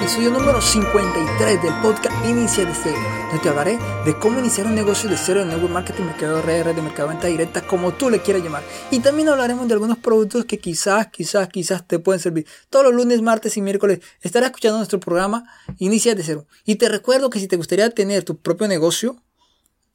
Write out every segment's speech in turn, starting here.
episodio número 53 del podcast Inicia de Cero, donde te hablaré de cómo iniciar un negocio de cero en network marketing, mercado red de mercado de venta directa, como tú le quieras llamar. Y también hablaremos de algunos productos que quizás, quizás, quizás te pueden servir. Todos los lunes, martes y miércoles estarás escuchando nuestro programa Inicia de Cero. Y te recuerdo que si te gustaría tener tu propio negocio,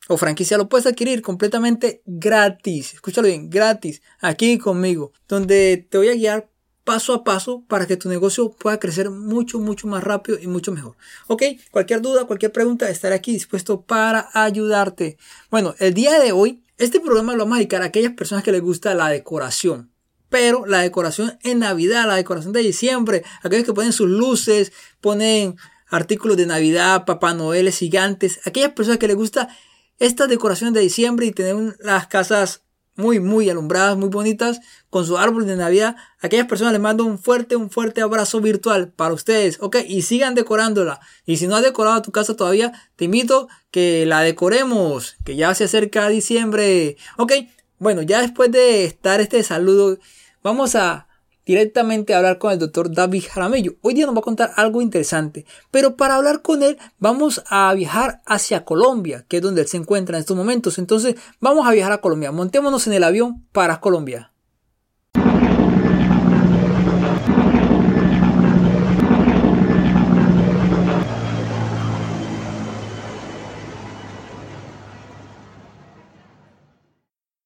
o franquicia lo puedes adquirir completamente gratis. Escúchalo bien, gratis, aquí conmigo, donde te voy a guiar paso a paso para que tu negocio pueda crecer mucho, mucho más rápido y mucho mejor. Ok, cualquier duda, cualquier pregunta, estaré aquí dispuesto para ayudarte. Bueno, el día de hoy, este programa lo vamos a dedicar a aquellas personas que les gusta la decoración. Pero la decoración en Navidad, la decoración de diciembre, aquellos que ponen sus luces, ponen artículos de Navidad, Papá Noel, gigantes, aquellas personas que les gusta estas decoraciones de diciembre y tener las casas muy, muy alumbradas, muy bonitas, con su árbol de Navidad. aquellas personas les mando un fuerte, un fuerte abrazo virtual para ustedes, ¿ok? Y sigan decorándola. Y si no has decorado tu casa todavía, te invito que la decoremos, que ya se acerca diciembre, ¿ok? Bueno, ya después de estar este saludo, vamos a directamente a hablar con el doctor David Jaramillo. Hoy día nos va a contar algo interesante, pero para hablar con él vamos a viajar hacia Colombia, que es donde él se encuentra en estos momentos. Entonces vamos a viajar a Colombia. Montémonos en el avión para Colombia.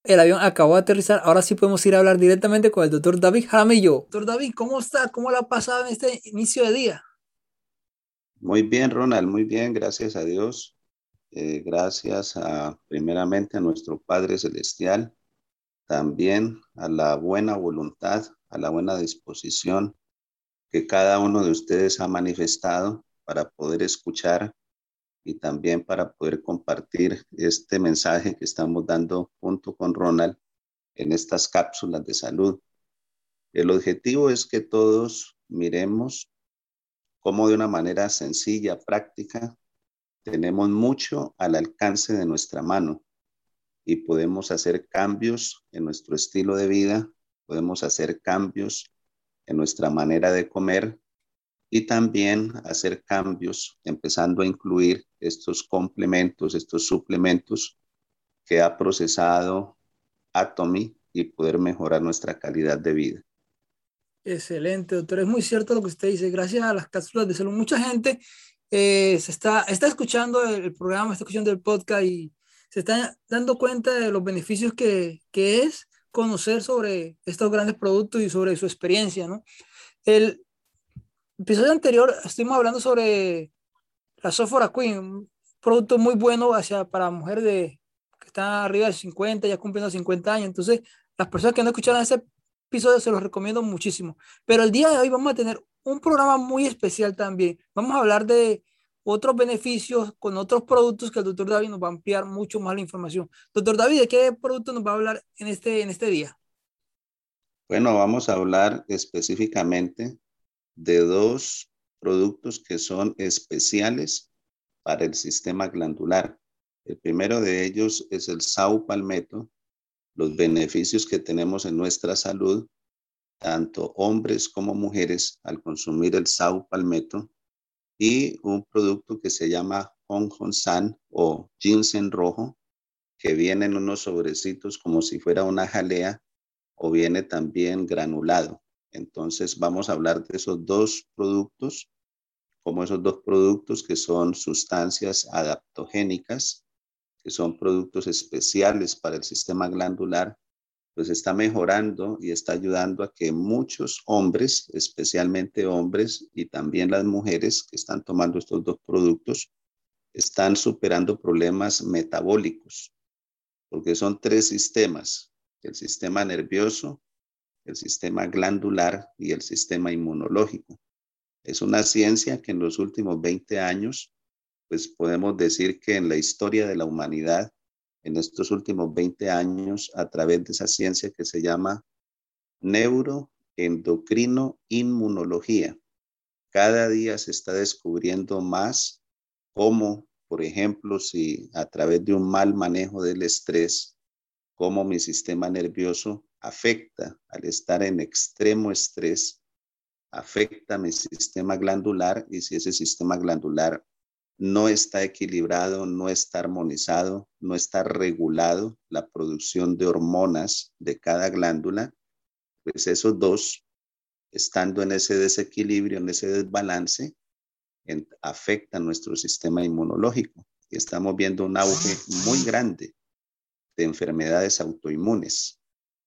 El avión acabó de aterrizar. Ahora sí podemos ir a hablar directamente con el doctor David Jaramillo. Doctor David, ¿cómo está? ¿Cómo le ha pasado en este inicio de día? Muy bien, Ronald, muy bien, gracias a Dios. Eh, gracias a, primeramente a nuestro Padre Celestial, también a la buena voluntad, a la buena disposición que cada uno de ustedes ha manifestado para poder escuchar y también para poder compartir este mensaje que estamos dando junto con Ronald en estas cápsulas de salud. El objetivo es que todos miremos cómo de una manera sencilla, práctica, tenemos mucho al alcance de nuestra mano y podemos hacer cambios en nuestro estilo de vida, podemos hacer cambios en nuestra manera de comer y también hacer cambios, empezando a incluir estos complementos, estos suplementos que ha procesado Atomy y poder mejorar nuestra calidad de vida. Excelente, doctor. Es muy cierto lo que usted dice. Gracias a las cápsulas de salud, mucha gente eh, está, está escuchando el programa, está escuchando el podcast y se está dando cuenta de los beneficios que, que es conocer sobre estos grandes productos y sobre su experiencia, ¿no? El, episodio anterior estuvimos hablando sobre la Sophora Queen, un producto muy bueno hacia, para mujeres de, que están arriba de 50, ya cumpliendo 50 años. Entonces, las personas que no escucharon ese episodio se los recomiendo muchísimo. Pero el día de hoy vamos a tener un programa muy especial también. Vamos a hablar de otros beneficios con otros productos que el doctor David nos va a ampliar mucho más la información. Doctor David, ¿de qué producto nos va a hablar en este, en este día? Bueno, vamos a hablar específicamente de dos productos que son especiales para el sistema glandular. El primero de ellos es el sau palmetto, los beneficios que tenemos en nuestra salud, tanto hombres como mujeres, al consumir el sau palmetto, y un producto que se llama Hong Hong San o ginseng rojo, que viene en unos sobrecitos como si fuera una jalea o viene también granulado. Entonces vamos a hablar de esos dos productos, como esos dos productos que son sustancias adaptogénicas, que son productos especiales para el sistema glandular, pues está mejorando y está ayudando a que muchos hombres, especialmente hombres y también las mujeres que están tomando estos dos productos, están superando problemas metabólicos, porque son tres sistemas, el sistema nervioso, el sistema glandular y el sistema inmunológico. Es una ciencia que en los últimos 20 años, pues podemos decir que en la historia de la humanidad, en estos últimos 20 años, a través de esa ciencia que se llama neuroendocrino inmunología, cada día se está descubriendo más cómo, por ejemplo, si a través de un mal manejo del estrés, cómo mi sistema nervioso afecta al estar en extremo estrés, afecta mi sistema glandular y si ese sistema glandular no está equilibrado, no está armonizado, no está regulado la producción de hormonas de cada glándula, pues esos dos, estando en ese desequilibrio, en ese desbalance, afectan nuestro sistema inmunológico. Y estamos viendo un auge muy grande de enfermedades autoinmunes.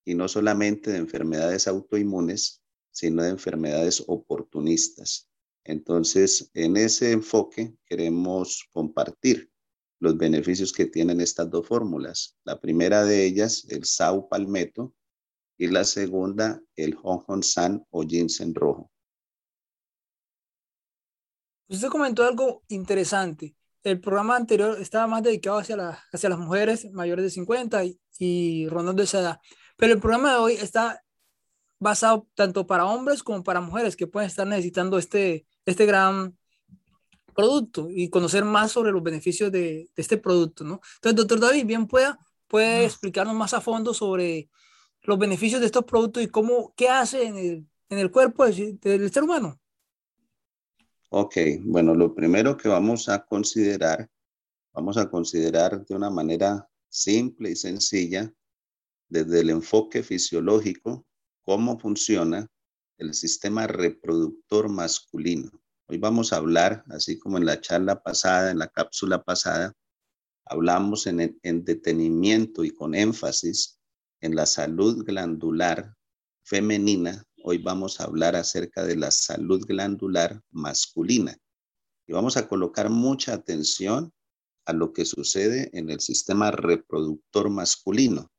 Y no solamente de enfermedades autoinmunes, sino de enfermedades oportunistas. Entonces, en ese enfoque queremos compartir los beneficios que tienen estas dos fórmulas. La primera de ellas, el Sau Palmetto, y la segunda, el Hong San o ginseng rojo. Usted comentó algo interesante. El programa anterior estaba más dedicado hacia, hacia las mujeres mayores de 50 y, y rondando esa edad. Pero el programa de hoy está basado tanto para hombres como para mujeres que pueden estar necesitando este, este gran producto y conocer más sobre los beneficios de, este producto, ¿no? Entonces, doctor David, bien pueda, puede explicarnos más a fondo sobre los beneficios de estos productos y cómo, qué hace en el, en el cuerpo del, del ser humano. Ok, bueno, lo primero que vamos a considerar, vamos a considerar de una manera simple y sencilla, desde el enfoque fisiológico, cómo funciona el sistema reproductor masculino. Hoy vamos a hablar, así como en la charla pasada, en la cápsula pasada, hablamos en, en detenimiento y con énfasis en la salud glandular femenina. Hoy vamos a hablar acerca de la salud glandular masculina. Y vamos a colocar mucha atención a lo que sucede en el sistema reproductor masculino.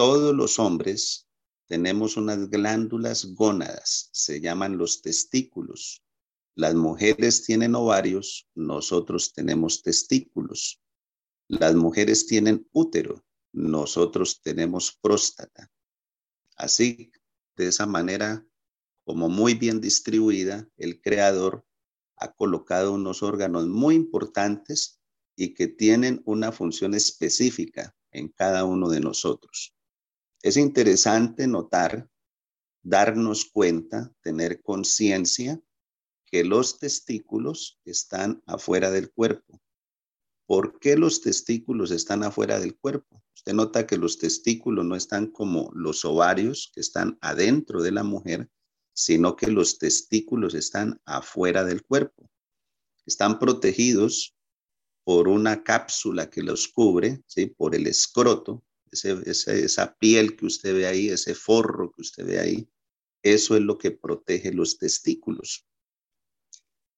Todos los hombres tenemos unas glándulas gónadas, se llaman los testículos. Las mujeres tienen ovarios, nosotros tenemos testículos. Las mujeres tienen útero, nosotros tenemos próstata. Así, de esa manera, como muy bien distribuida, el creador ha colocado unos órganos muy importantes y que tienen una función específica en cada uno de nosotros. Es interesante notar, darnos cuenta, tener conciencia que los testículos están afuera del cuerpo. ¿Por qué los testículos están afuera del cuerpo? Usted nota que los testículos no están como los ovarios que están adentro de la mujer, sino que los testículos están afuera del cuerpo. Están protegidos por una cápsula que los cubre, ¿sí? por el escroto, esa piel que usted ve ahí, ese forro que usted ve ahí, eso es lo que protege los testículos.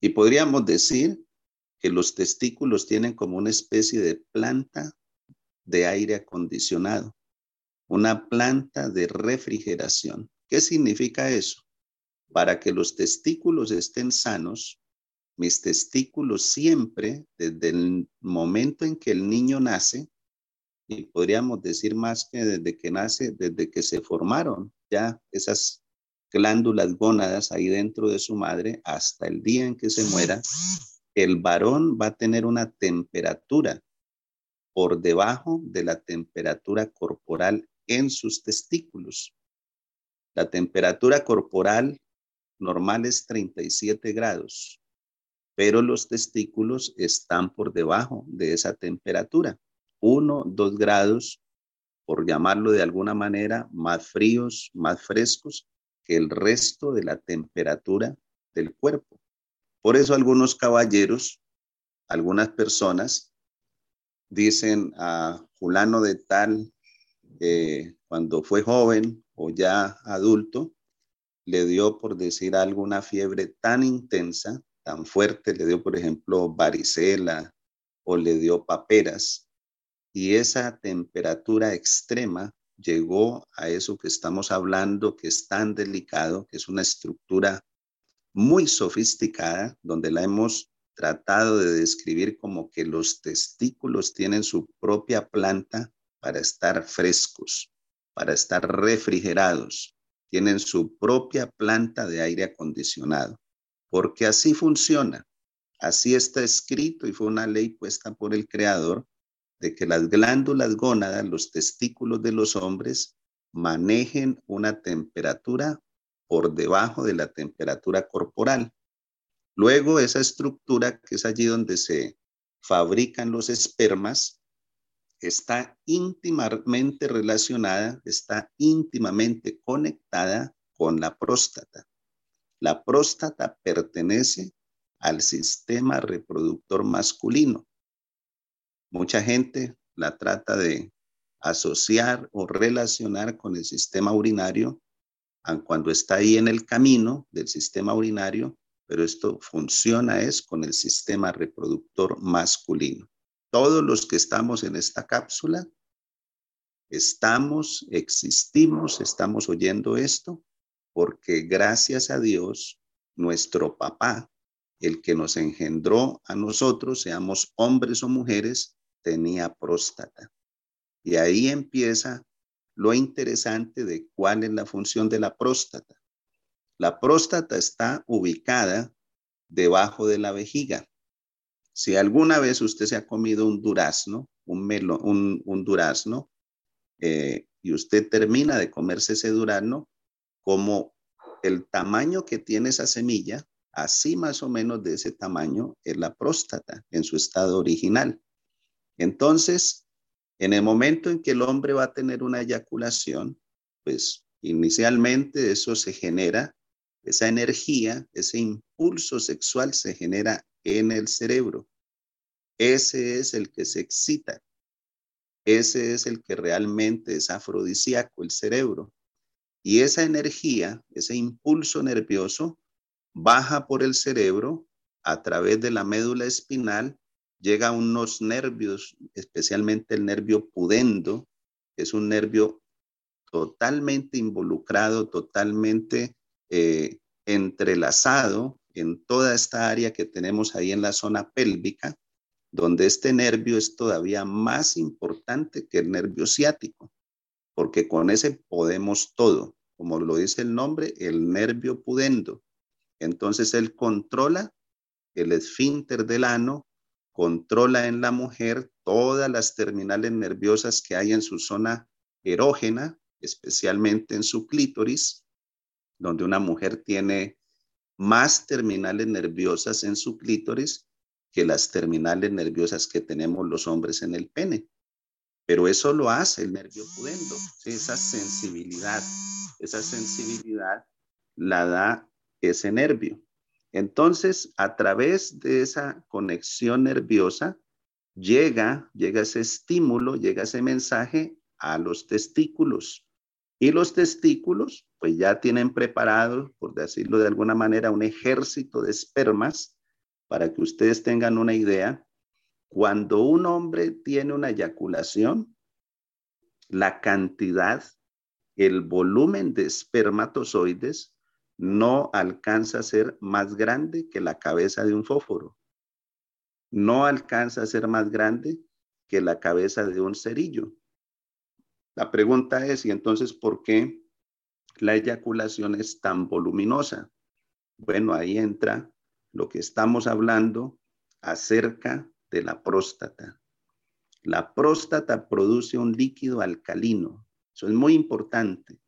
Y podríamos decir que los testículos tienen como una especie de planta de aire acondicionado, una planta de refrigeración. ¿Qué significa eso? Para que los testículos estén sanos, mis testículos siempre, desde el momento en que el niño nace, y podríamos decir más que desde que nace, desde que se formaron ya esas glándulas gónadas ahí dentro de su madre hasta el día en que se muera, el varón va a tener una temperatura por debajo de la temperatura corporal en sus testículos. La temperatura corporal normal es 37 grados, pero los testículos están por debajo de esa temperatura uno, dos grados, por llamarlo de alguna manera, más fríos, más frescos que el resto de la temperatura del cuerpo. Por eso algunos caballeros, algunas personas dicen a fulano de tal, eh, cuando fue joven o ya adulto, le dio, por decir algo, una fiebre tan intensa, tan fuerte, le dio, por ejemplo, varicela o le dio paperas, y esa temperatura extrema llegó a eso que estamos hablando, que es tan delicado, que es una estructura muy sofisticada, donde la hemos tratado de describir como que los testículos tienen su propia planta para estar frescos, para estar refrigerados, tienen su propia planta de aire acondicionado, porque así funciona, así está escrito y fue una ley puesta por el Creador de que las glándulas gónadas, los testículos de los hombres, manejen una temperatura por debajo de la temperatura corporal. Luego esa estructura, que es allí donde se fabrican los espermas, está íntimamente relacionada, está íntimamente conectada con la próstata. La próstata pertenece al sistema reproductor masculino. Mucha gente la trata de asociar o relacionar con el sistema urinario cuando está ahí en el camino del sistema urinario, pero esto funciona es con el sistema reproductor masculino. Todos los que estamos en esta cápsula, estamos, existimos, estamos oyendo esto, porque gracias a Dios, nuestro papá, el que nos engendró a nosotros, seamos hombres o mujeres, tenía próstata. Y ahí empieza lo interesante de cuál es la función de la próstata. La próstata está ubicada debajo de la vejiga. Si alguna vez usted se ha comido un durazno, un, melo, un, durazno, eh, y usted termina de comerse ese durazno, como el tamaño que tiene esa semilla, así más o menos de ese tamaño es la próstata en su estado original. Entonces, en el momento en que el hombre va a tener una eyaculación, pues inicialmente eso se genera, esa energía, ese impulso sexual se genera en el cerebro. Ese es el que se excita. Ese es el que realmente es afrodisíaco, el cerebro. Y esa energía, ese impulso nervioso, baja por el cerebro a través de la médula espinal llega a unos nervios, especialmente el nervio pudendo, que es un nervio totalmente involucrado, totalmente eh, entrelazado en toda esta área que tenemos ahí en la zona pélvica, donde este nervio es todavía más importante que el nervio ciático, porque con ese podemos todo, como lo dice el nombre, el nervio pudendo. Entonces él controla el esfínter del ano, controla en la mujer todas las terminales nerviosas que hay en su zona erógena, especialmente en su clítoris, donde una mujer tiene más terminales nerviosas en su clítoris que las terminales nerviosas que tenemos los hombres en el pene. Pero eso lo hace el nervio pudendo, esa sensibilidad, esa sensibilidad la da ese nervio. Entonces, a través de esa conexión nerviosa, llega, llega ese estímulo, llega ese mensaje a los testículos. Y los testículos, pues ya tienen preparado, por decirlo de alguna manera, un ejército de espermas para que ustedes tengan una idea. Cuando un hombre tiene una eyaculación, la cantidad, el volumen de espermatozoides no alcanza a ser más grande que la cabeza de un fósforo. No alcanza a ser más grande que la cabeza de un cerillo. La pregunta es, ¿y entonces por qué la eyaculación es tan voluminosa? Bueno, ahí entra lo que estamos hablando acerca de la próstata. La próstata produce un líquido alcalino. Eso es muy importante.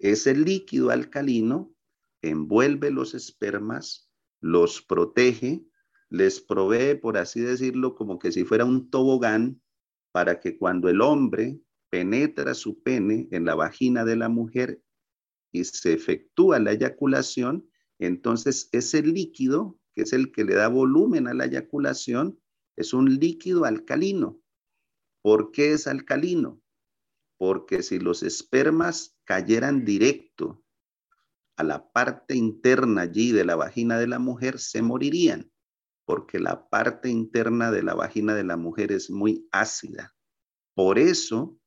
Ese líquido alcalino envuelve los espermas, los protege, les provee, por así decirlo, como que si fuera un tobogán, para que cuando el hombre penetra su pene en la vagina de la mujer y se efectúa la eyaculación, entonces ese líquido, que es el que le da volumen a la eyaculación, es un líquido alcalino. ¿Por qué es alcalino? Porque si los espermas cayeran directo a la parte interna allí de la vagina de la mujer, se morirían, porque la parte interna de la vagina de la mujer es muy ácida. Por eso,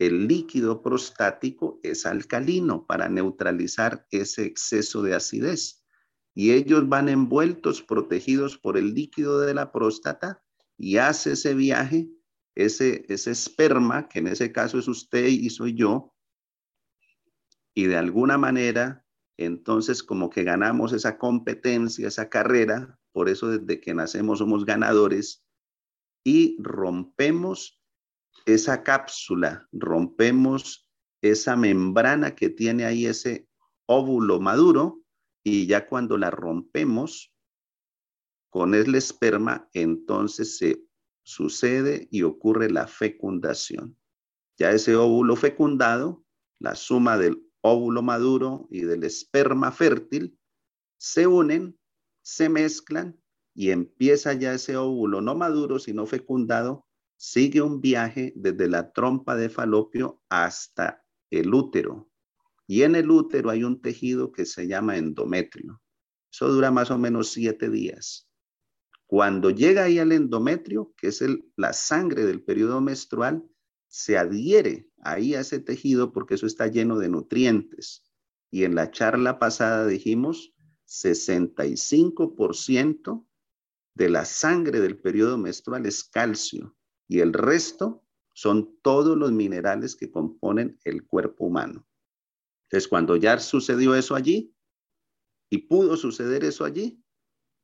el líquido prostático es alcalino para neutralizar ese exceso de acidez. Y ellos van envueltos, protegidos por el líquido de la próstata y hace ese viaje, ese, ese esperma, que en ese caso es usted y soy yo, y de alguna manera entonces, como que ganamos esa competencia, esa carrera, por eso desde que nacemos somos ganadores y rompemos esa cápsula, rompemos esa membrana que tiene ahí ese óvulo maduro y ya cuando la rompemos con el esperma, entonces se sucede y ocurre la fecundación. Ya ese óvulo fecundado, la suma del óvulo maduro y del esperma fértil, se unen, se mezclan y empieza ya ese óvulo no maduro, sino fecundado, sigue un viaje desde la trompa de falopio hasta el útero. Y en el útero hay un tejido que se llama endometrio. Eso dura más o menos siete días. Cuando llega ahí al endometrio, que es la sangre del periodo menstrual, se adhiere ahí a tejido porque eso está lleno de nutrientes. Y en la charla pasada dijimos 65% de la sangre del periodo menstrual es calcio y el resto son todos los minerales que componen el cuerpo humano. Entonces, cuando ya sucedió eso allí, y pudo suceder eso allí,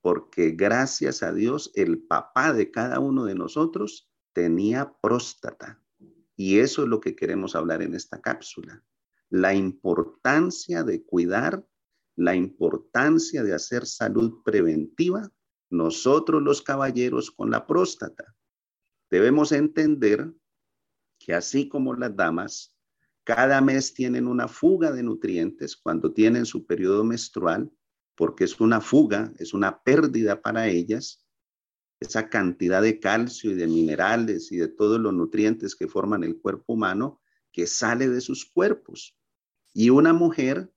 porque gracias a Dios el papá de cada uno de nosotros tenía próstata. Y eso es lo que queremos hablar en esta cápsula. La importancia de cuidar, la importancia de hacer salud preventiva, nosotros los caballeros con la próstata. Debemos entender que así como las damas, cada mes tienen una fuga de nutrientes cuando tienen su periodo menstrual, porque es una fuga, es una pérdida para ellas, esa cantidad de calcio y de minerales y de todos los nutrientes que forman el cuerpo humano que sale de sus cuerpos. Y una mujer,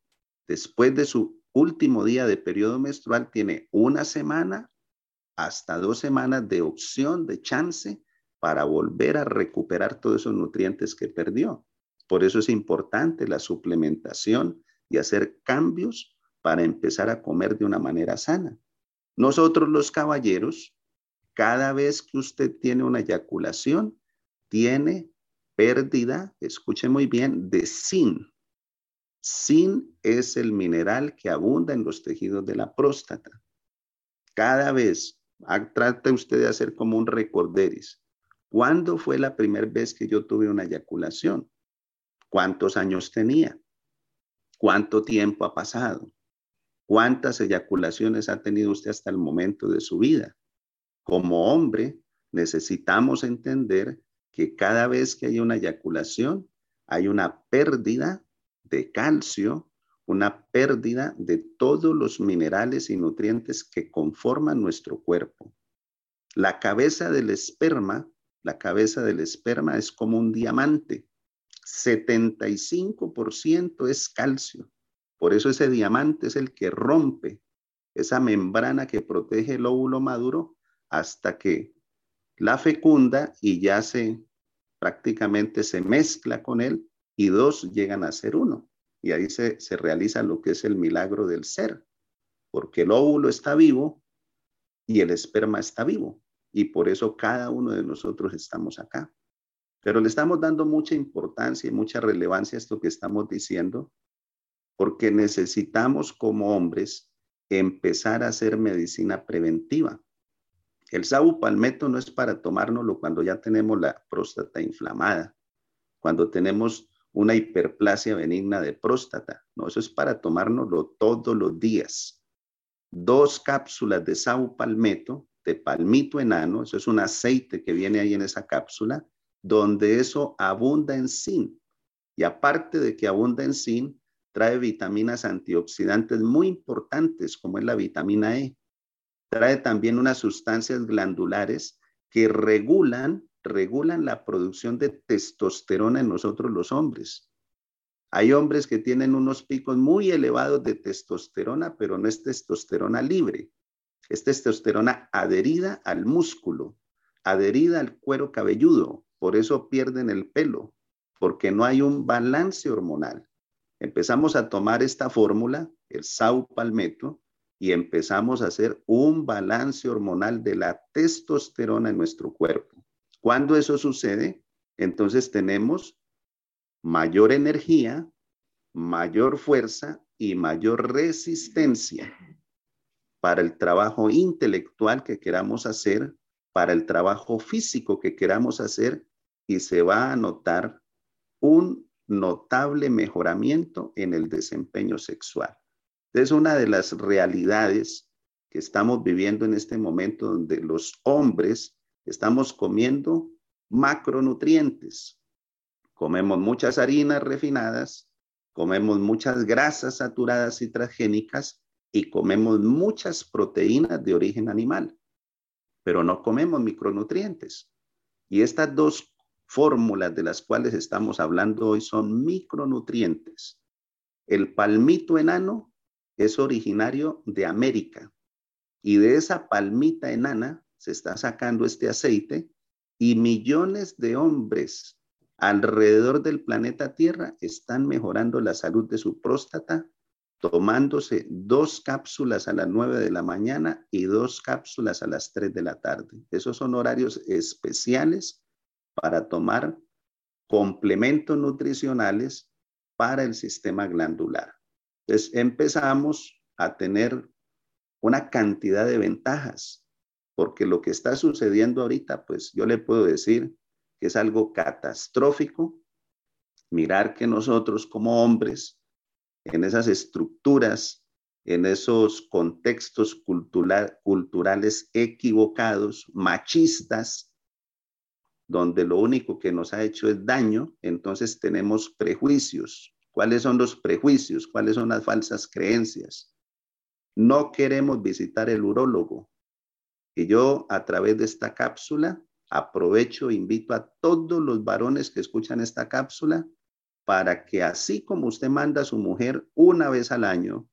después de su último día de periodo menstrual, tiene una semana hasta dos semanas de opción, de chance, para volver a recuperar todos esos nutrientes que perdió. Por eso es importante la suplementación y hacer cambios para empezar a comer de una manera sana. Nosotros los caballeros, cada vez que usted tiene una eyaculación, tiene pérdida, escuche muy bien, de zinc. Zinc es el mineral que abunda en los tejidos de la próstata. Cada vez, trate usted de hacer como un recorderis. ¿Cuándo fue la primera vez que yo tuve una eyaculación? ¿Cuántos años tenía? ¿Cuánto tiempo ha pasado? ¿Cuántas eyaculaciones ha tenido usted hasta el momento de su vida? Como hombre, necesitamos entender que cada vez que hay una eyaculación, hay una pérdida de calcio, una pérdida de todos los minerales y nutrientes que conforman nuestro cuerpo. La cabeza del esperma, la cabeza del esperma es como un diamante. 75% es calcio. Por eso ese diamante es el que rompe esa membrana que protege el óvulo maduro hasta que la fecunda y ya se prácticamente se mezcla con él y dos llegan a ser uno. Y ahí se, se realiza lo que es el milagro del ser, porque el óvulo está vivo y el esperma está vivo. Y por eso cada uno de nosotros estamos acá. Pero le estamos dando mucha importancia y mucha relevancia a esto que estamos diciendo, porque necesitamos como hombres empezar a hacer medicina preventiva. El palmeto no es para tomárnoslo cuando ya tenemos la próstata inflamada, cuando tenemos una hiperplasia benigna de próstata. No, eso es para tomárnoslo todos los días. Dos cápsulas de palmeto, de palmito enano, eso es un aceite que viene ahí en esa cápsula, donde eso abunda en zinc. Y aparte de que abunda en zinc, trae vitaminas antioxidantes muy importantes, como es la vitamina E. Trae también unas sustancias glandulares que regulan, regulan la producción de testosterona en nosotros los hombres. Hay hombres que tienen unos picos muy elevados de testosterona, pero no es testosterona libre. Es testosterona adherida al músculo, adherida al cuero cabelludo. Por eso pierden el pelo, porque no hay un balance hormonal. Empezamos a tomar esta fórmula, el Sau Palmetto, y empezamos a hacer un balance hormonal de la testosterona en nuestro cuerpo. Cuando eso sucede, entonces tenemos mayor energía, mayor fuerza y mayor resistencia para el trabajo intelectual que queramos hacer, para el trabajo físico que queramos hacer y se va a notar un notable mejoramiento en el desempeño sexual. Es una de las realidades que estamos viviendo en este momento donde los hombres estamos comiendo macronutrientes. Comemos muchas harinas refinadas, comemos muchas grasas saturadas y transgénicas y comemos muchas proteínas de origen animal, pero no comemos micronutrientes. Y estas dos fórmulas de las cuales estamos hablando hoy son micronutrientes. El palmito enano es originario de América y de esa palmita enana se está sacando este aceite y millones de hombres alrededor del planeta Tierra están mejorando la salud de su próstata tomándose dos cápsulas a las 9 de la mañana y dos cápsulas a las 3 de la tarde. Esos son horarios especiales para tomar complementos nutricionales para el sistema glandular. Entonces empezamos a tener una cantidad de ventajas, porque lo que está sucediendo ahorita, pues yo le puedo decir que es algo catastrófico. Mirar que nosotros como hombres en esas estructuras, en esos contextos culturales equivocados, machistas, donde lo único que nos ha hecho es daño, entonces tenemos prejuicios. ¿Cuáles son los prejuicios? ¿Cuáles son las falsas creencias? No queremos visitar el urólogo. Y yo a través de esta cápsula aprovecho, invito a todos los varones que escuchan esta cápsula para que así como usted manda a su mujer una vez al año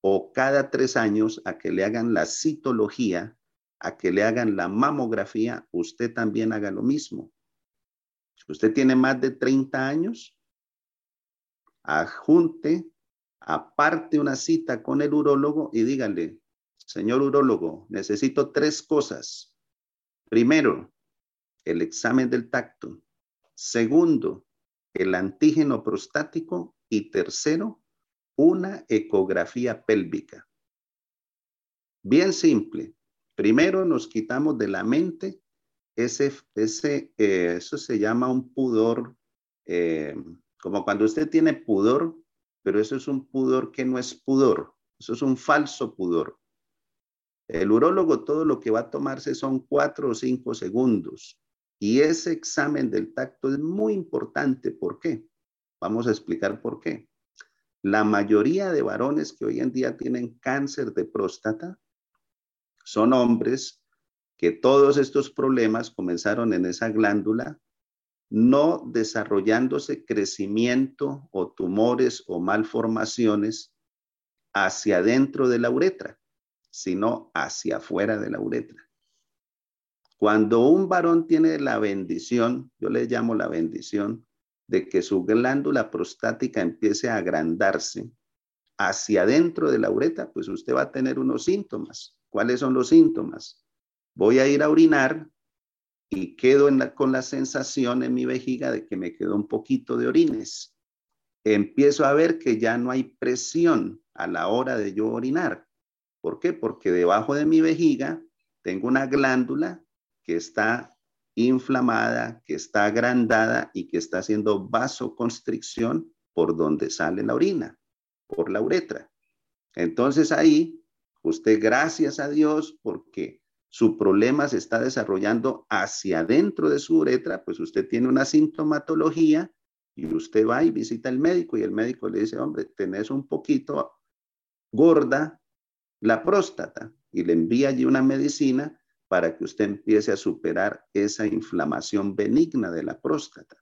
o cada tres años a que le hagan la citología, a que le hagan la mamografía, usted también haga lo mismo. Si usted tiene más de 30 años, adjunte, aparte una cita con el urólogo y dígale, señor urólogo, necesito tres cosas. Primero, el examen del tacto. Segundo, el antígeno prostático y tercero, una ecografía pélvica. Bien simple. Primero nos quitamos de la mente ese, ese eh, eso se llama un pudor, eh, como cuando usted tiene pudor, pero eso es un pudor que no es pudor, eso es un falso pudor. El urólogo todo lo que va a tomarse son cuatro o cinco segundos y ese examen del tacto es muy importante. ¿Por qué? Vamos a explicar por qué. La mayoría de varones que hoy en día tienen cáncer de próstata son hombres que todos estos problemas comenzaron en esa glándula, no desarrollándose crecimiento o tumores o malformaciones hacia adentro de la uretra, sino hacia afuera de la uretra. Cuando un varón tiene la bendición, yo le llamo la bendición, de que su glándula prostática empiece a agrandarse hacia adentro de la uretra, pues usted va a tener unos síntomas. ¿Cuáles son los síntomas? Voy a ir a orinar y quedo con la sensación en mi vejiga de que me quedó un poquito de orines. Empiezo a ver que ya no hay presión a la hora de yo orinar. ¿Por qué? Porque debajo de mi vejiga tengo una glándula que está inflamada, que está agrandada y que está haciendo vasoconstricción por donde sale la orina, por la uretra. Entonces ahí, usted gracias a Dios porque su problema se está desarrollando hacia adentro de su uretra, pues usted tiene una sintomatología y usted va y visita al médico y el médico le dice, hombre, tenés un poquito gorda la próstata y le envía allí una medicina para que usted empiece a superar esa inflamación benigna de la próstata.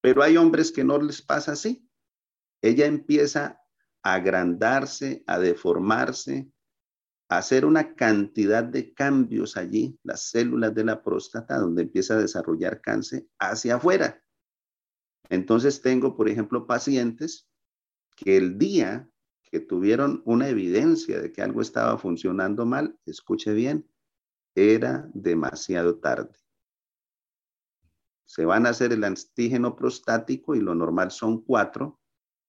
Pero hay hombres que no les pasa así. Ella empieza a agrandarse, a deformarse, hacer una cantidad de cambios allí, las células de la próstata, donde empieza a desarrollar cáncer hacia afuera. Entonces tengo, por ejemplo, pacientes que el día que tuvieron una evidencia de que algo estaba funcionando mal, escuche bien, era demasiado tarde. Se van a hacer el antígeno prostático y lo normal son cuatro,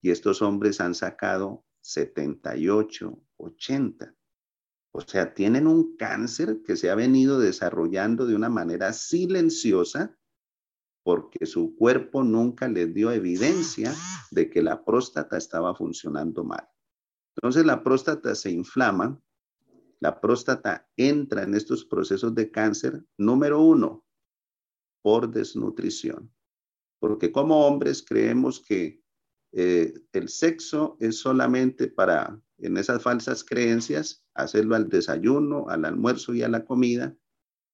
y estos hombres han sacado 78, 80. O sea, tienen un cáncer que se ha venido desarrollando de una manera silenciosa porque su cuerpo nunca le dio evidencia de que la próstata estaba funcionando mal. Entonces la próstata se inflama, la próstata entra en estos procesos de cáncer, número uno, por desnutrición. Porque como hombres creemos que eh, el sexo es solamente para, en esas falsas creencias, hacerlo al desayuno, al almuerzo y a la comida.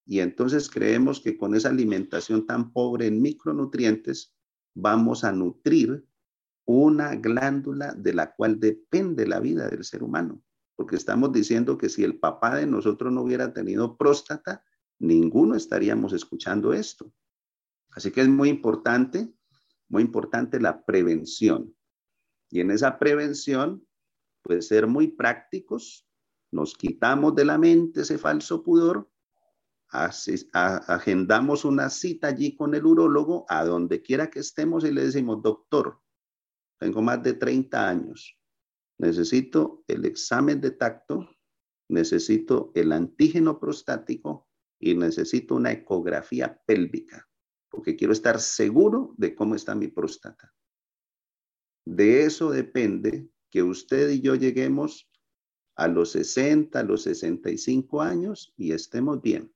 Y entonces creemos que con esa alimentación tan pobre en micronutrientes, vamos a nutrir una glándula de la cual depende la vida del ser humano, porque estamos diciendo que si el papá de nosotros no hubiera tenido próstata, ninguno estaríamos escuchando esto. Así que es muy importante, muy importante la prevención. Y en esa prevención, puede ser muy prácticos, nos quitamos de la mente ese falso pudor, agendamos una cita allí con el urólogo, a donde quiera que estemos y le decimos, doctor, tengo más de 30 años. Necesito el examen de tacto, necesito el antígeno prostático y necesito una ecografía pélvica, porque quiero estar seguro de cómo está mi próstata. De eso depende que usted y yo lleguemos a los 60, a los 65 años y estemos bien.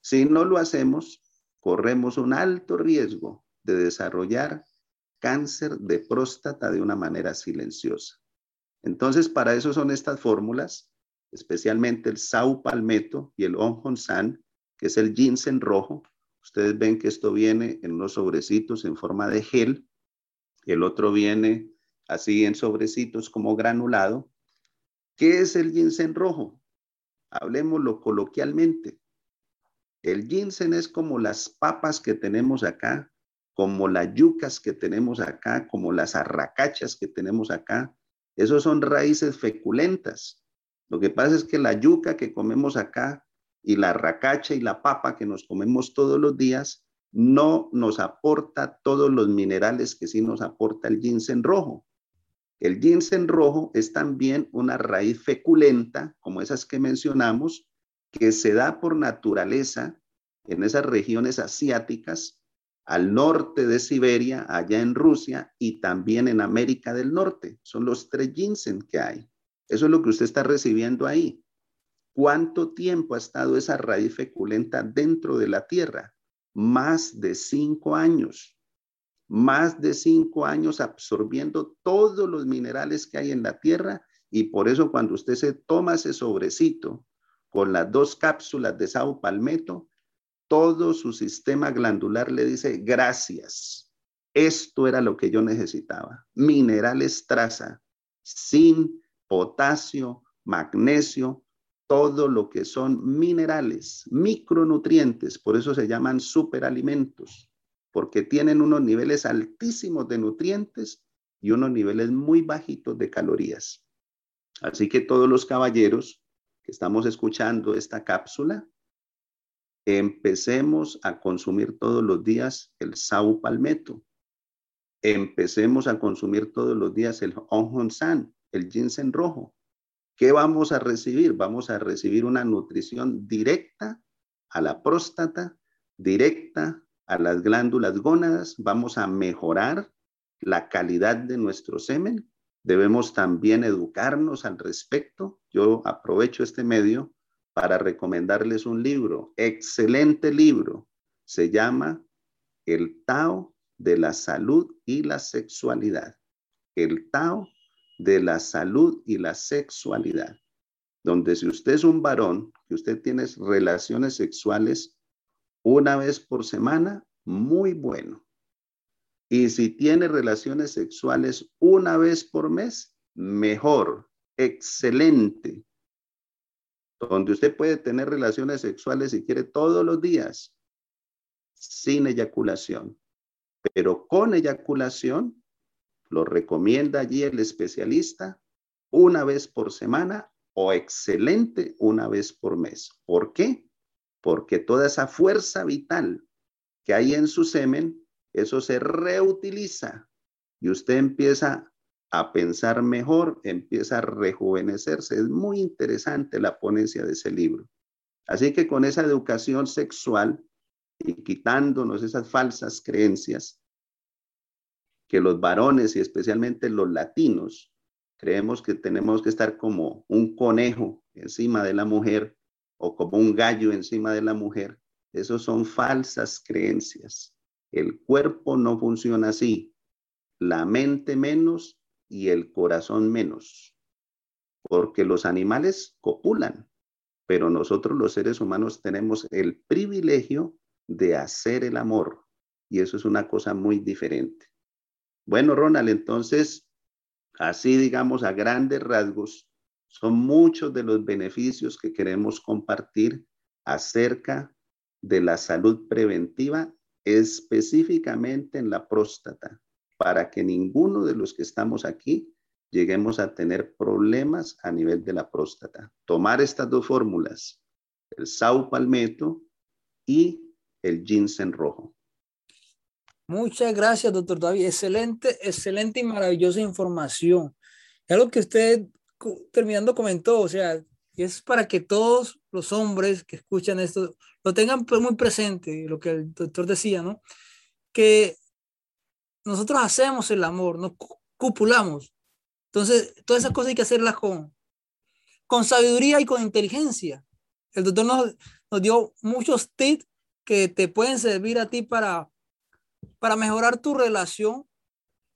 Si no lo hacemos, corremos un alto riesgo de desarrollar cáncer de próstata de una manera silenciosa. Entonces, para eso son estas fórmulas, especialmente el sau palmetto y el onjonsan, que es el ginseng rojo. Ustedes ven que esto viene en unos sobrecitos en forma de gel. El otro viene así en sobrecitos como granulado. ¿Qué es el ginseng rojo? Hablemoslo coloquialmente. El ginseng es como las papas que tenemos acá, como las yucas que tenemos acá, como las arracachas que tenemos acá. Esos son raíces feculentas. Lo que pasa es que la yuca que comemos acá y la arracacha y la papa que nos comemos todos los días no nos aporta todos los minerales que sí nos aporta el ginseng rojo. El ginseng rojo es también una raíz feculenta, como esas que mencionamos, que se da por naturaleza en esas regiones asiáticas al norte de Siberia, allá en Rusia y también en América del Norte. Son los tres ginseng que hay. Eso es lo que usted está recibiendo ahí. ¿Cuánto tiempo ha estado esa raíz feculenta dentro de la tierra? Más de cinco años. Más de cinco años absorbiendo todos los minerales que hay en la tierra y por eso cuando usted se toma ese sobrecito con las dos cápsulas de Sao Palmetto, todo su sistema glandular le dice, gracias, esto era lo que yo necesitaba. Minerales traza, zinc, potasio, magnesio, todo lo que son minerales, micronutrientes, por eso se llaman superalimentos, porque tienen unos niveles altísimos de nutrientes y unos niveles muy bajitos de calorías. Así que todos los caballeros que estamos escuchando esta cápsula, Empecemos a consumir todos los días el sau palmetto. Empecemos a consumir todos los días el san, el ginseng rojo. ¿Qué vamos a recibir? Vamos a recibir una nutrición directa a la próstata, directa a las glándulas gónadas. Vamos a mejorar la calidad de nuestro semen. Debemos también educarnos al respecto. Yo aprovecho este medio para recomendarles un libro, excelente libro. Se llama El Tao de la Salud y la Sexualidad. El Tao de la Salud y la Sexualidad. Donde si usted es un varón, que usted tiene relaciones sexuales una vez por semana, muy bueno. Y si tiene relaciones sexuales una vez por mes, mejor, excelente donde usted puede tener relaciones sexuales si quiere todos los días, sin eyaculación. Pero con eyaculación, lo recomienda allí el especialista una vez por semana o excelente una vez por mes. ¿Por qué? Porque toda esa fuerza vital que hay en su semen, eso se reutiliza y usted empieza a pensar mejor, empieza a rejuvenecerse. Es muy interesante la ponencia de ese libro. Así que con esa educación sexual y quitándonos esas falsas creencias que los varones y especialmente los latinos creemos que tenemos que estar como un conejo encima de la mujer o como un gallo encima de la mujer. Esos son falsas creencias. El cuerpo no funciona así, la mente menos y el corazón menos, porque los animales copulan, pero nosotros los seres humanos tenemos el privilegio de hacer el amor y eso es una cosa muy diferente. Bueno, Ronald, entonces, así digamos a grandes rasgos, son muchos de los beneficios que queremos compartir acerca de la salud preventiva, específicamente en la próstata, para que ninguno de los que estamos aquí lleguemos a tener problemas a nivel de la próstata. Tomar estas dos fórmulas, el sau palmetto y el ginseng rojo. Muchas gracias, doctor David. Excelente, excelente y maravillosa información. Es lo que usted terminando comentó, o sea, es para que todos los hombres que escuchan esto lo tengan pues muy presente, lo que el doctor decía, ¿no? Que nosotros hacemos el amor, no cupulamos. Entonces, todas esas cosas hay que hacerlas con, con sabiduría y con inteligencia. El doctor nos, nos dio muchos tips que te pueden servir a ti para para mejorar tu relación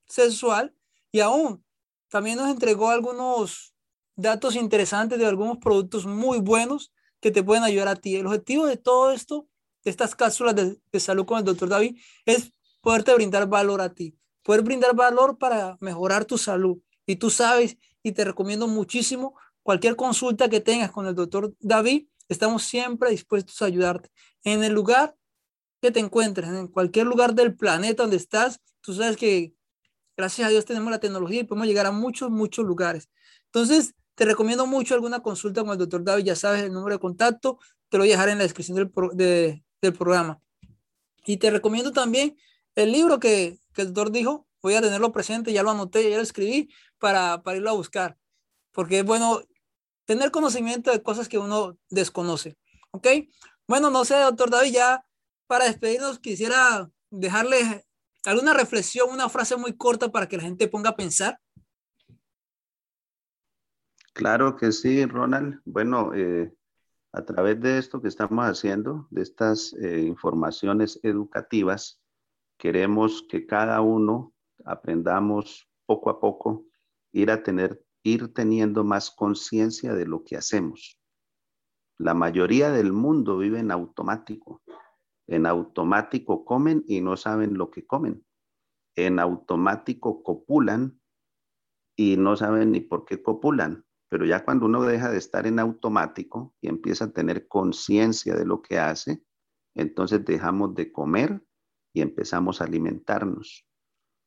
sexual y aún también nos entregó algunos datos interesantes de algunos productos muy buenos que te pueden ayudar a ti. El objetivo de todo esto, de estas cápsulas de, de salud con el doctor David, es poderte brindar valor a ti, poder brindar valor para mejorar tu salud. Y tú sabes, y te recomiendo muchísimo, cualquier consulta que tengas con el doctor David, estamos siempre dispuestos a ayudarte. En el lugar que te encuentres, en cualquier lugar del planeta donde estás, tú sabes que gracias a Dios tenemos la tecnología y podemos llegar a muchos, muchos lugares. Entonces, te recomiendo mucho alguna consulta con el doctor David, ya sabes el número de contacto, te lo voy a dejar en la descripción del, del programa. Y te recomiendo también el libro que, que, el doctor dijo, voy a tenerlo presente, ya lo anoté, ya lo escribí para, para irlo a buscar, porque es bueno tener conocimiento de cosas que uno desconoce. ¿Ok? Bueno, no sé, doctor David, ya para despedirnos, quisiera dejarles alguna reflexión, una frase muy corta para que la gente ponga a pensar. Claro que sí, Ronald. Bueno, eh, a través de esto que estamos haciendo, de estas eh, informaciones educativas, queremos que cada uno aprendamos poco a poco, ir a tener, ir teniendo más conciencia de lo que hacemos. La mayoría del mundo vive en automático en automático comen y no saben lo que comen. En automático copulan y no saben ni por qué copulan. Pero ya cuando uno deja de estar en automático y empieza a tener conciencia de lo que hace, entonces dejamos de comer y empezamos a alimentarnos.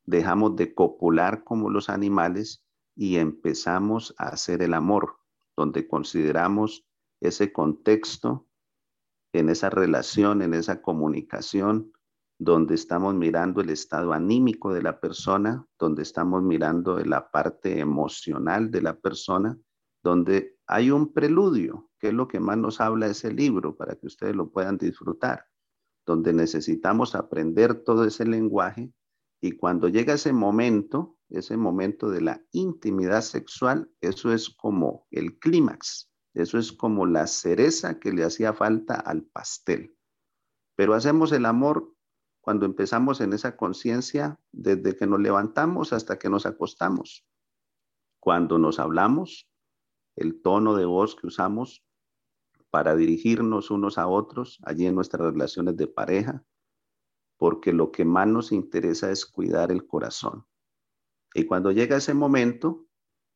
Dejamos de copular como los animales y empezamos a hacer el amor, donde consideramos ese contexto en esa relación, en esa comunicación, donde estamos mirando el estado anímico de la persona, donde estamos mirando la parte emocional de la persona, donde hay un preludio, que es lo que más nos habla ese libro, para que ustedes lo puedan disfrutar, donde necesitamos aprender todo ese lenguaje y cuando llega ese momento, ese momento de la intimidad sexual, eso es como el clímax, eso es como la cereza que le hacía falta al pastel. Pero hacemos el amor cuando empezamos en esa conciencia desde que nos levantamos hasta que nos acostamos. Cuando nos hablamos, el tono de voz que usamos para dirigirnos unos a otros allí en nuestras relaciones de pareja, porque lo que más nos interesa es cuidar el corazón. Y cuando llega ese momento,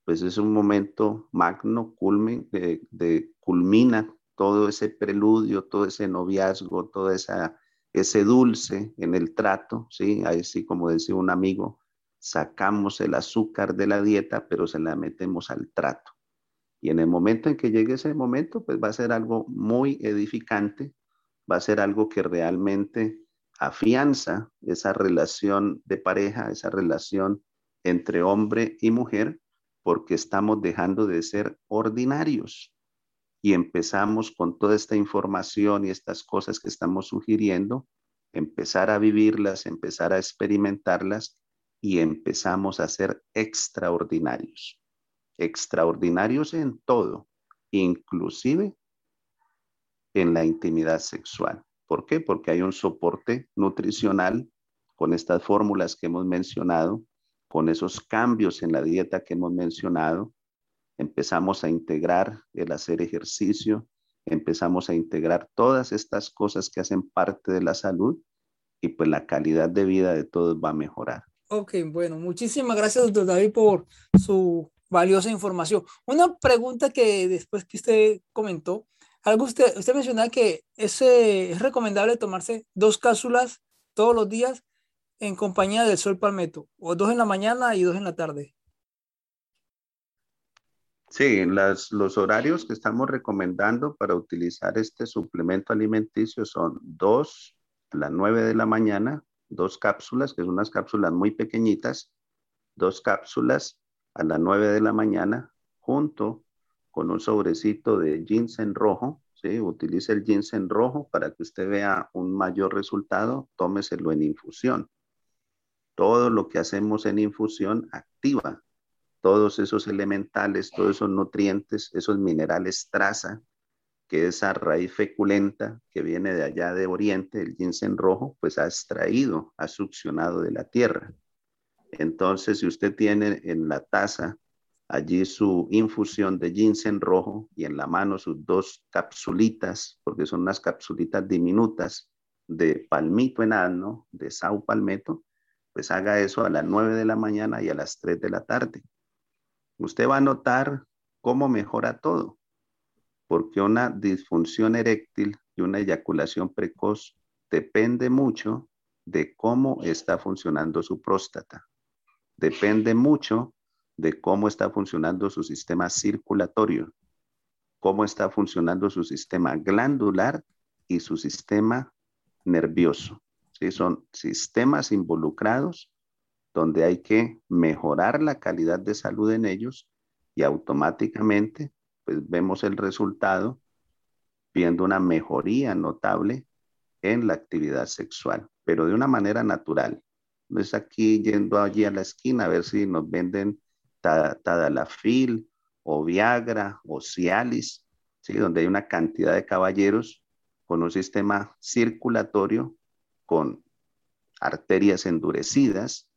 pues es un momento magno, culmin, de, culmina todo ese preludio, todo ese noviazgo, todo esa, ese dulce en el trato, ¿sí? Así como decía un amigo, sacamos el azúcar de la dieta, pero se la metemos al trato. Y en el momento en que llegue ese momento, pues va a ser algo muy edificante, va a ser algo que realmente afianza esa relación de pareja, esa relación entre hombre y mujer, porque estamos dejando de ser ordinarios. y empezamos con toda esta información y estas cosas que estamos sugiriendo, empezar a vivirlas, empezar a experimentarlas y empezamos a ser extraordinarios. Extraordinarios en todo, inclusive en la intimidad sexual. ¿Por qué? Porque hay un soporte nutricional con estas fórmulas que hemos mencionado, con esos cambios en la dieta que hemos mencionado. Empezamos a integrar el hacer ejercicio, empezamos a integrar todas estas cosas que hacen parte de la salud y pues la calidad de vida de todos va a mejorar. Ok, bueno, muchísimas gracias, doctor David, por su valiosa información. Una pregunta que después que usted comentó, algo usted, usted mencionaba que es, es recomendable tomarse dos cápsulas todos los días en compañía del sol palmetto, o dos en la mañana y dos en la tarde. Sí, las, los horarios que estamos recomendando para utilizar este suplemento alimenticio son dos a las nueve de la mañana, dos cápsulas, que son unas cápsulas muy pequeñitas, dos cápsulas a las nueve de la mañana, junto con un sobrecito de ginseng rojo, ¿sí? Utilice el ginseng rojo para que usted vea un mayor resultado, tómeselo en infusión. Todo lo que hacemos en infusión activa todos esos elementales, todos esos nutrientes, esos minerales traza, que esa raíz feculenta que viene de allá de Oriente, el ginseng rojo, pues ha extraído, ha succionado de la tierra. Entonces, si usted tiene en la taza allí su infusión de ginseng rojo y en la mano sus dos capsulitas, porque son unas capsulitas diminutas de palmito enano, de sau palmeto, pues haga eso a las 9 de la mañana y a las 3 de la tarde. Usted va a notar cómo mejora todo, porque una disfunción eréctil y una eyaculación precoz depende mucho de cómo está funcionando su próstata. Depende mucho de cómo está funcionando su sistema circulatorio, cómo está funcionando su sistema glandular y su sistema nervioso. ¿Sí? Son sistemas involucrados donde hay que mejorar la calidad de salud en ellos y automáticamente pues vemos el resultado viendo una mejoría notable en la actividad sexual, pero de una manera natural. No es aquí yendo allí a la esquina a ver si nos venden Tadalafil o Viagra o Cialis, ¿sí? donde hay una cantidad de caballeros con un sistema circulatorio con arterias endurecidas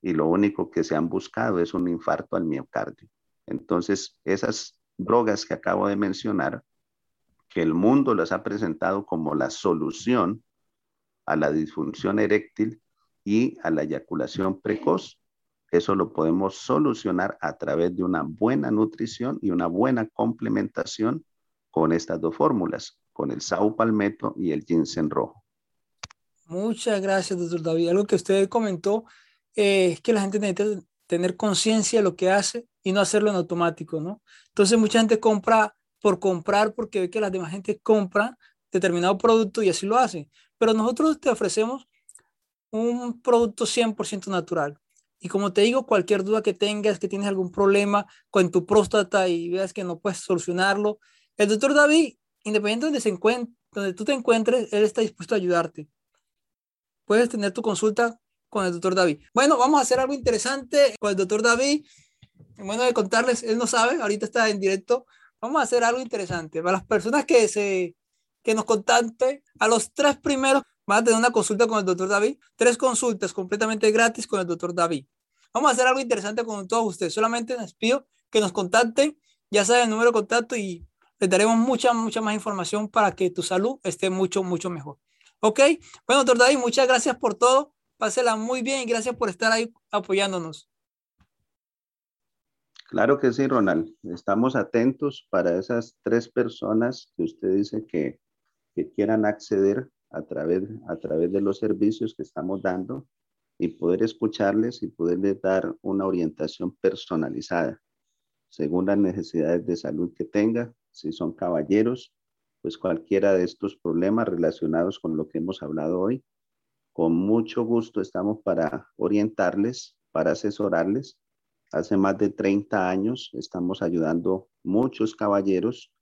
y lo único que se han buscado es un infarto al miocardio. Entonces, esas drogas que acabo de mencionar, que el mundo las ha presentado como la solución a la disfunción eréctil y a la eyaculación precoz, eso lo podemos solucionar a través de una buena nutrición y una buena complementación con estas dos fórmulas, con el sau palmetto y el ginseng rojo. Muchas gracias, doctor David. Algo que usted comentó eh, es que la gente necesita tener conciencia de lo que hace y no hacerlo en automático, ¿no? Entonces mucha gente compra por comprar porque ve que las demás gente compra determinado producto y así lo hace. Pero nosotros te ofrecemos un producto 100% natural. Y como te digo, cualquier duda que tengas, que tienes algún problema con tu próstata y veas que no puedes solucionarlo, el doctor David, independiente de donde, se encuentre, donde tú te encuentres, él está dispuesto a ayudarte. Puedes tener tu consulta con el doctor David. Bueno, vamos a hacer algo interesante con el doctor David. Bueno, de contarles, él no sabe, ahorita está en directo. Vamos a hacer algo interesante. Para las personas que, se, que nos contacten, a los tres primeros van a tener una consulta con el doctor David. Tres consultas completamente gratis con el doctor David. Vamos a hacer algo interesante con todos ustedes. Solamente les pido que nos contacten. Ya saben el número de contacto y les daremos mucha, mucha más información para que tu salud esté mucho, mucho mejor. ¿Ok? Bueno, doctor David, muchas gracias por todo. Pásela muy bien y gracias por estar ahí apoyándonos. Claro que sí, Ronald. Estamos atentos para esas tres personas que usted dice que, que quieran acceder a través, a través de los servicios que estamos dando y poder escucharles y poderles dar una orientación personalizada según las necesidades de salud que tenga. Si son caballeros, pues cualquiera de estos problemas relacionados con lo que hemos hablado hoy, con mucho gusto estamos para orientarles, para asesorarles. Hace más de 30 años estamos ayudando muchos caballeros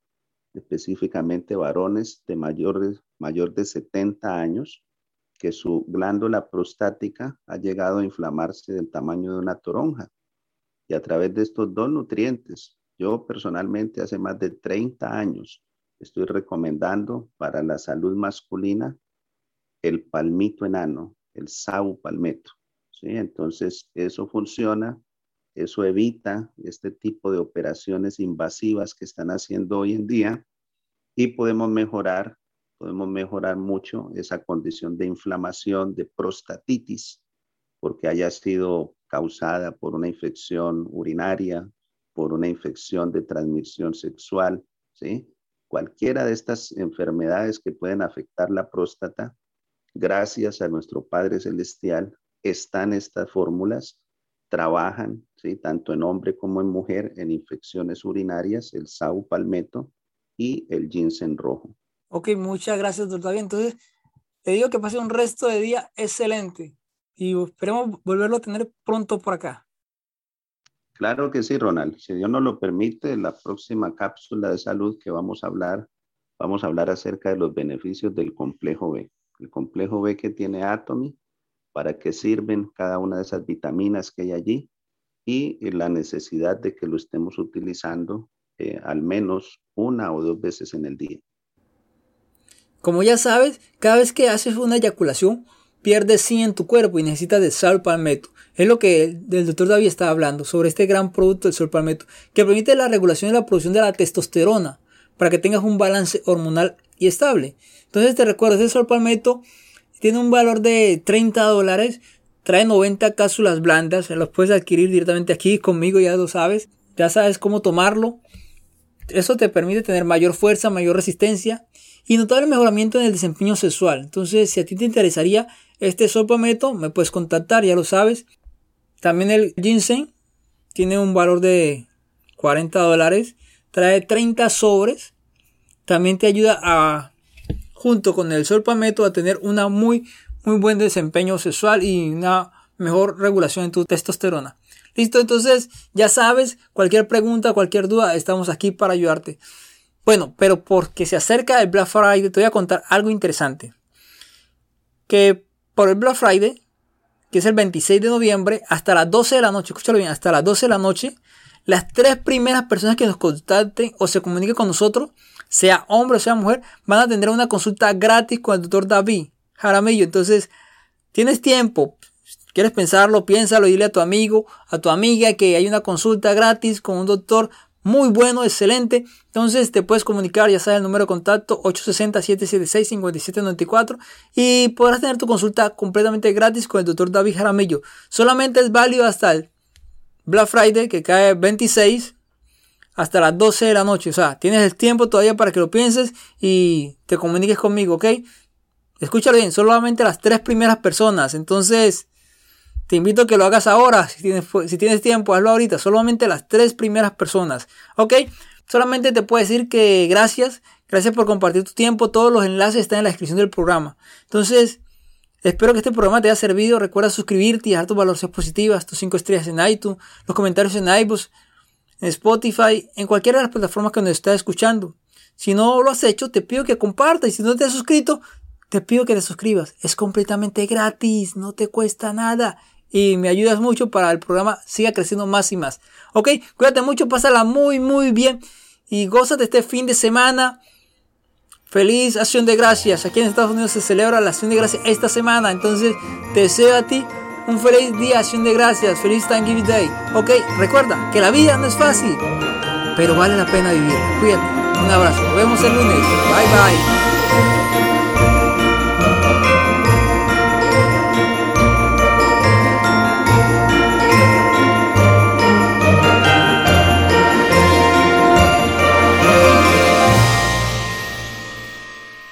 específicamente varones de mayor, mayor de 70 años, que su glándula prostática ha llegado a inflamarse del tamaño de una toronja. Y a través de estos dos nutrientes, yo personalmente hace más de 30 años estoy recomendando para la salud masculina el palmito enano, el sau palmeto. ¿sí? Entonces, eso funciona, eso evita este tipo de operaciones invasivas que están haciendo hoy en día y podemos mejorar, podemos mejorar mucho esa condición de inflamación, de prostatitis, porque haya sido causada por una infección urinaria, por una infección de transmisión sexual, ¿sí? Cualquiera de estas enfermedades que pueden afectar la próstata, gracias a nuestro Padre Celestial, están estas fórmulas, trabajan, ¿sí? tanto en hombre como en mujer, en infecciones urinarias, el sau palmeto y el ginseng rojo. Ok, muchas gracias, doctor David. Entonces, te digo que pase un resto de día excelente y esperemos volverlo a tener pronto por acá. Claro que sí, Ronald. Si Dios nos lo permite, la próxima cápsula de salud que vamos a hablar, vamos a hablar acerca de los beneficios del complejo B. El complejo B que tiene Atomy, para qué sirven cada una de esas vitaminas que hay allí y la necesidad de que lo estemos utilizando eh, al menos una o dos veces en el día. Como ya sabes, cada vez que haces una eyaculación, pierdes sí en tu cuerpo y necesitas de sal palmeto. Es lo que el, doctor David estaba hablando sobre este gran producto del sol palmeto, que permite la regulación y la producción de la testosterona para que tengas un balance hormonal y estable. Entonces te recuerdo, este sol palmeto tiene un valor de 30 dólares, trae 90 cápsulas blandas, los puedes adquirir directamente aquí conmigo, ya lo sabes, ya sabes cómo tomarlo. Eso te permite tener mayor fuerza, mayor resistencia y notable mejoramiento en el desempeño sexual. Entonces, si a ti te interesaría este sol palmeto, me puedes contactar, ya lo sabes. También el ginseng tiene un valor de 40 dólares. Trae 30 sobres. También te ayuda a, junto con el sol palmetto, a tener una muy, muy buen desempeño sexual y una mejor regulación en tu testosterona. Listo, entonces ya sabes, cualquier pregunta, cualquier duda, estamos aquí para ayudarte. Bueno, pero porque se acerca el Black Friday, te voy a contar algo interesante. Que por el Black Friday que es el 26 de noviembre, hasta las 12 de la noche, escúchalo bien, hasta las 12 de la noche, las tres primeras personas que nos contacten o se comuniquen con nosotros, sea hombre o sea mujer, van a tener una consulta gratis con el doctor David Jaramillo. Entonces, tienes tiempo, quieres pensarlo, piénsalo, dile a tu amigo, a tu amiga que hay una consulta gratis con un doctor muy bueno, excelente. Entonces te puedes comunicar, ya sabes el número de contacto 860-776-5794 y podrás tener tu consulta completamente gratis con el doctor David Jaramillo. Solamente es válido hasta el Black Friday que cae 26 hasta las 12 de la noche. O sea, tienes el tiempo todavía para que lo pienses y te comuniques conmigo, ¿ok? Escúchalo bien, solamente las tres primeras personas. Entonces, te invito a que lo hagas ahora, si tienes, si tienes tiempo, hazlo ahorita, solamente las tres primeras personas, ¿ok? Solamente te puedo decir que gracias, gracias por compartir tu tiempo, todos los enlaces están en la descripción del programa. Entonces, espero que este programa te haya servido, recuerda suscribirte y dejar tus valoraciones positivas, tus cinco estrellas en iTunes, los comentarios en iBooks, en Spotify, en cualquiera de las plataformas que nos estás escuchando. Si no lo has hecho, te pido que compartas y si no te has suscrito, te pido que te suscribas. Es completamente gratis, no te cuesta nada y me ayudas mucho para el programa siga creciendo más y más. Ok, cuídate mucho, pásala muy, muy bien y gózate este fin de semana. Feliz acción de gracias. Aquí en Estados Unidos se celebra la acción de gracias esta semana. Entonces, te deseo a ti un feliz día, acción de gracias. Feliz Thanksgiving Day. Ok, recuerda que la vida no es fácil, pero vale la pena vivir. Cuídate. Un abrazo. Nos vemos el lunes. Bye bye.